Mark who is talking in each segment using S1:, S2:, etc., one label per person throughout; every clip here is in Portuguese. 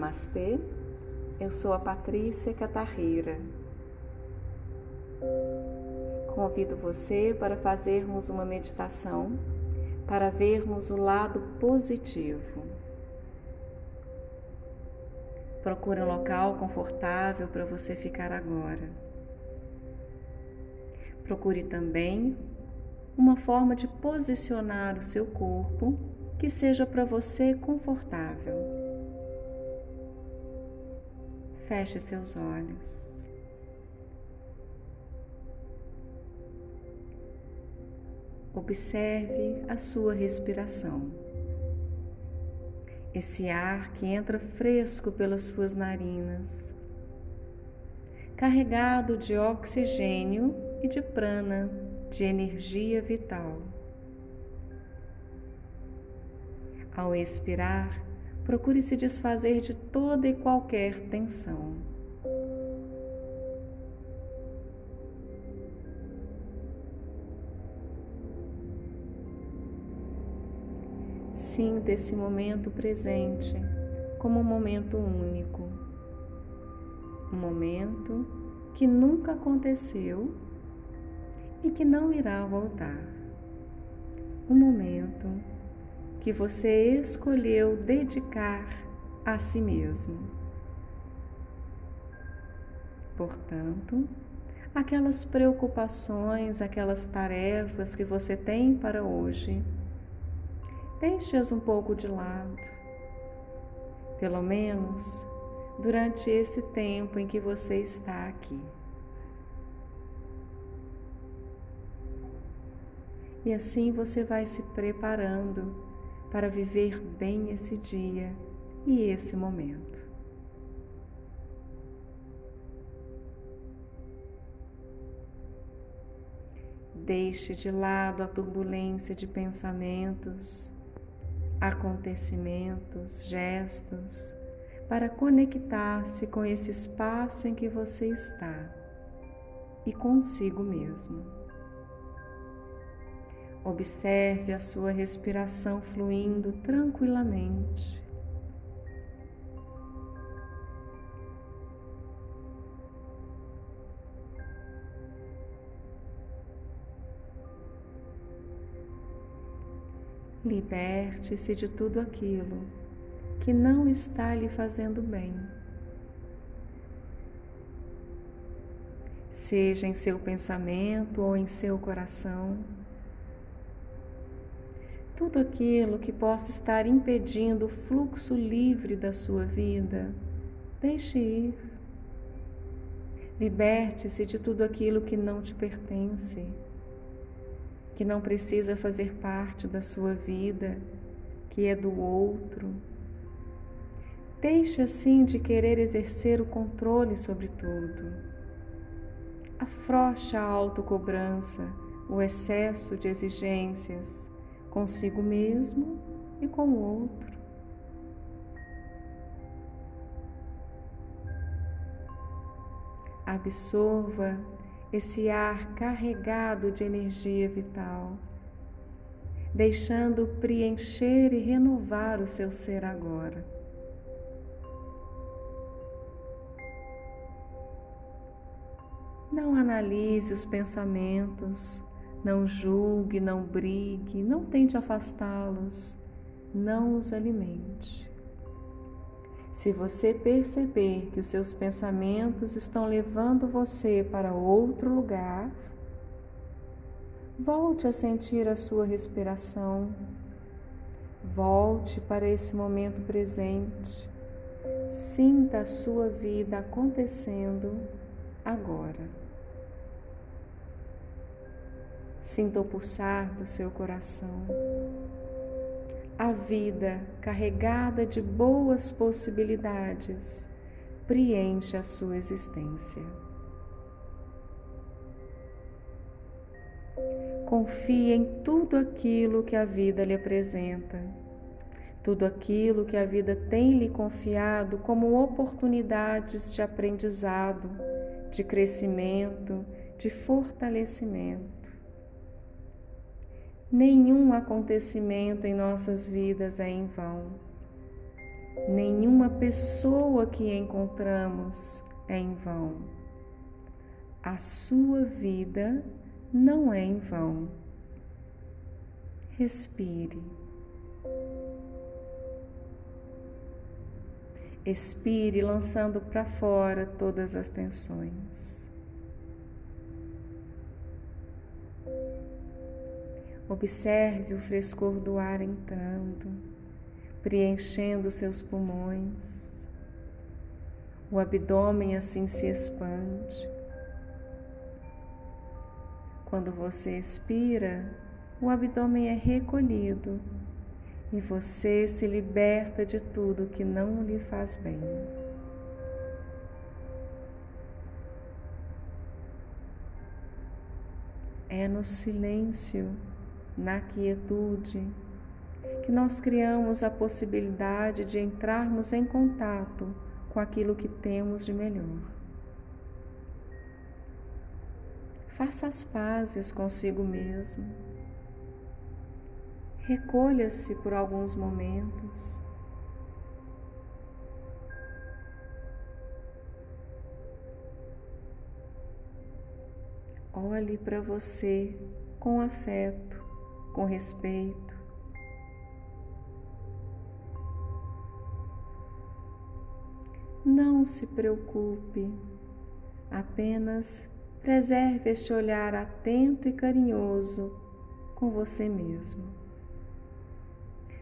S1: Namastê, eu sou a Patrícia Catarreira. Convido você para fazermos uma meditação para vermos o lado positivo. Procure um local confortável para você ficar agora. Procure também uma forma de posicionar o seu corpo que seja para você confortável. Feche seus olhos. Observe a sua respiração. Esse ar que entra fresco pelas suas narinas, carregado de oxigênio e de prana, de energia vital. Ao expirar, procure se desfazer de toda e qualquer tensão. Sinta esse momento presente como um momento único, um momento que nunca aconteceu e que não irá voltar, um momento que você escolheu dedicar a si mesmo. Portanto, aquelas preocupações, aquelas tarefas que você tem para hoje, deixe-as um pouco de lado. Pelo menos durante esse tempo em que você está aqui. E assim você vai se preparando para viver bem esse dia e esse momento. Deixe de lado a turbulência de pensamentos, acontecimentos, gestos, para conectar-se com esse espaço em que você está e consigo mesmo. Observe a sua respiração fluindo tranquilamente. Liberte-se de tudo aquilo que não está lhe fazendo bem. Seja em seu pensamento ou em seu coração tudo aquilo que possa estar impedindo o fluxo livre da sua vida, deixe ir. Liberte-se de tudo aquilo que não te pertence, que não precisa fazer parte da sua vida, que é do outro. Deixe assim de querer exercer o controle sobre tudo. Afrocha a autocobrança, o excesso de exigências consigo mesmo e com o outro. Absorva esse ar carregado de energia vital, deixando preencher e renovar o seu ser agora. Não analise os pensamentos, não julgue, não brigue, não tente afastá-los, não os alimente. Se você perceber que os seus pensamentos estão levando você para outro lugar, volte a sentir a sua respiração, volte para esse momento presente, sinta a sua vida acontecendo agora. Sinta o pulsar do seu coração. A vida carregada de boas possibilidades preenche a sua existência. Confie em tudo aquilo que a vida lhe apresenta, tudo aquilo que a vida tem lhe confiado como oportunidades de aprendizado, de crescimento, de fortalecimento. Nenhum acontecimento em nossas vidas é em vão. Nenhuma pessoa que encontramos é em vão. A sua vida não é em vão. Respire. Expire, lançando para fora todas as tensões. Observe o frescor do ar entrando, preenchendo seus pulmões. O abdômen assim se expande. Quando você expira, o abdômen é recolhido e você se liberta de tudo que não lhe faz bem. É no silêncio, na quietude, que nós criamos a possibilidade de entrarmos em contato com aquilo que temos de melhor. Faça as pazes consigo mesmo. Recolha-se por alguns momentos. Olhe para você com afeto, com respeito. Não se preocupe, apenas preserve este olhar atento e carinhoso com você mesmo.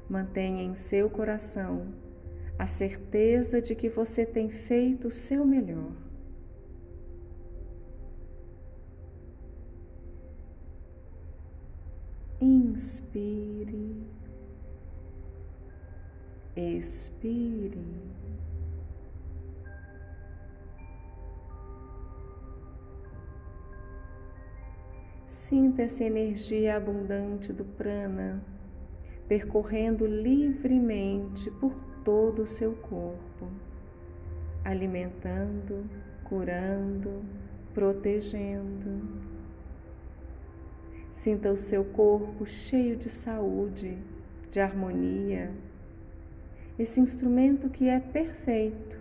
S1: Mantenha em seu coração a certeza de que você tem feito o seu melhor. Inspire, expire. Sinta essa energia abundante do prana percorrendo livremente por todo o seu corpo, alimentando, curando, protegendo. Sinta o seu corpo cheio de saúde, de harmonia, esse instrumento que é perfeito,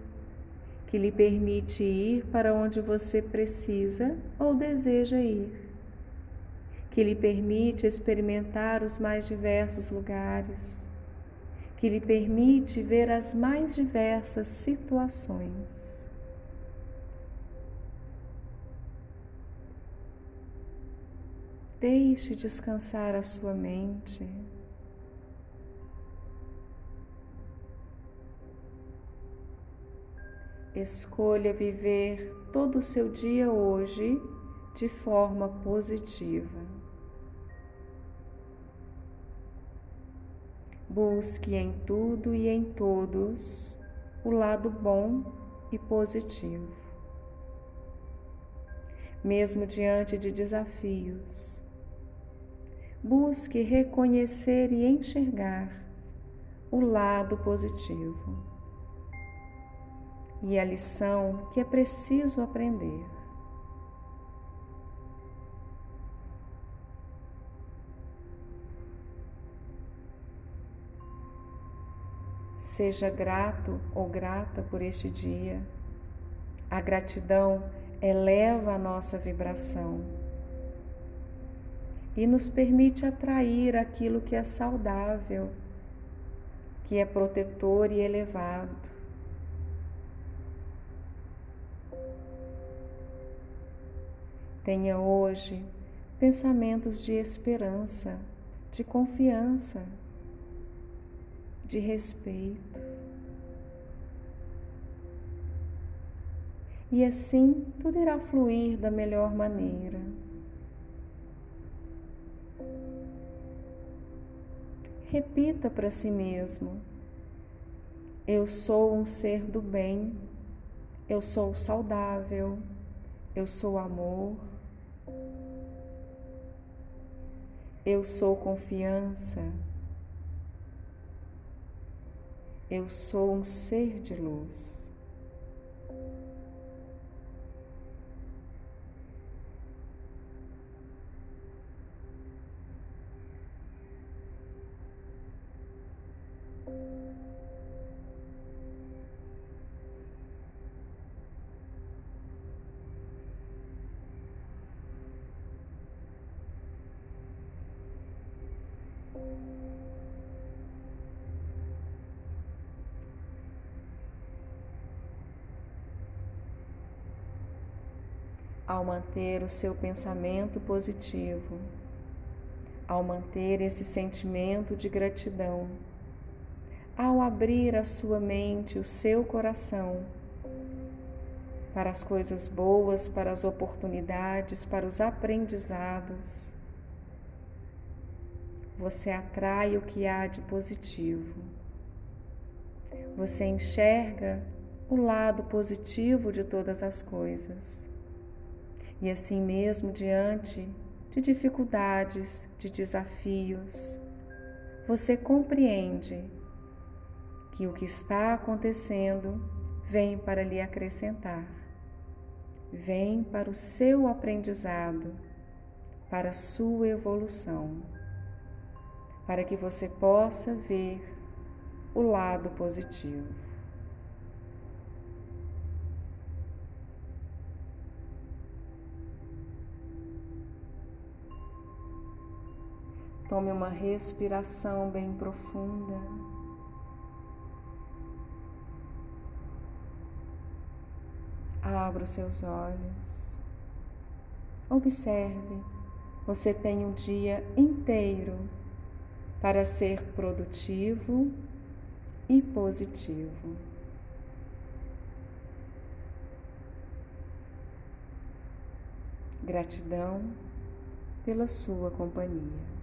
S1: que lhe permite ir para onde você precisa ou deseja ir que lhe permite experimentar os mais diversos lugares, que lhe permite ver as mais diversas situações. Deixe descansar a sua mente. Escolha viver todo o seu dia hoje de forma positiva. Busque em tudo e em todos o lado bom e positivo. Mesmo diante de desafios, busque reconhecer e enxergar o lado positivo e a lição que é preciso aprender. Seja grato ou grata por este dia. A gratidão eleva a nossa vibração e nos permite atrair aquilo que é saudável, que é protetor e elevado. Tenha hoje pensamentos de esperança, de confiança de respeito. E assim tudo irá fluir da melhor maneira. Repita para si mesmo: Eu sou um ser do bem, eu sou saudável, eu sou amor, eu sou confiança. Eu sou um ser de luz. Ao manter o seu pensamento positivo, ao manter esse sentimento de gratidão, ao abrir a sua mente, o seu coração para as coisas boas, para as oportunidades, para os aprendizados. Você atrai o que há de positivo. Você enxerga o lado positivo de todas as coisas. E assim mesmo, diante de dificuldades, de desafios, você compreende que o que está acontecendo vem para lhe acrescentar vem para o seu aprendizado, para a sua evolução, para que você possa ver o lado positivo. Tome uma respiração bem profunda. Abra os seus olhos. Observe, você tem um dia inteiro para ser produtivo e positivo. Gratidão pela sua companhia.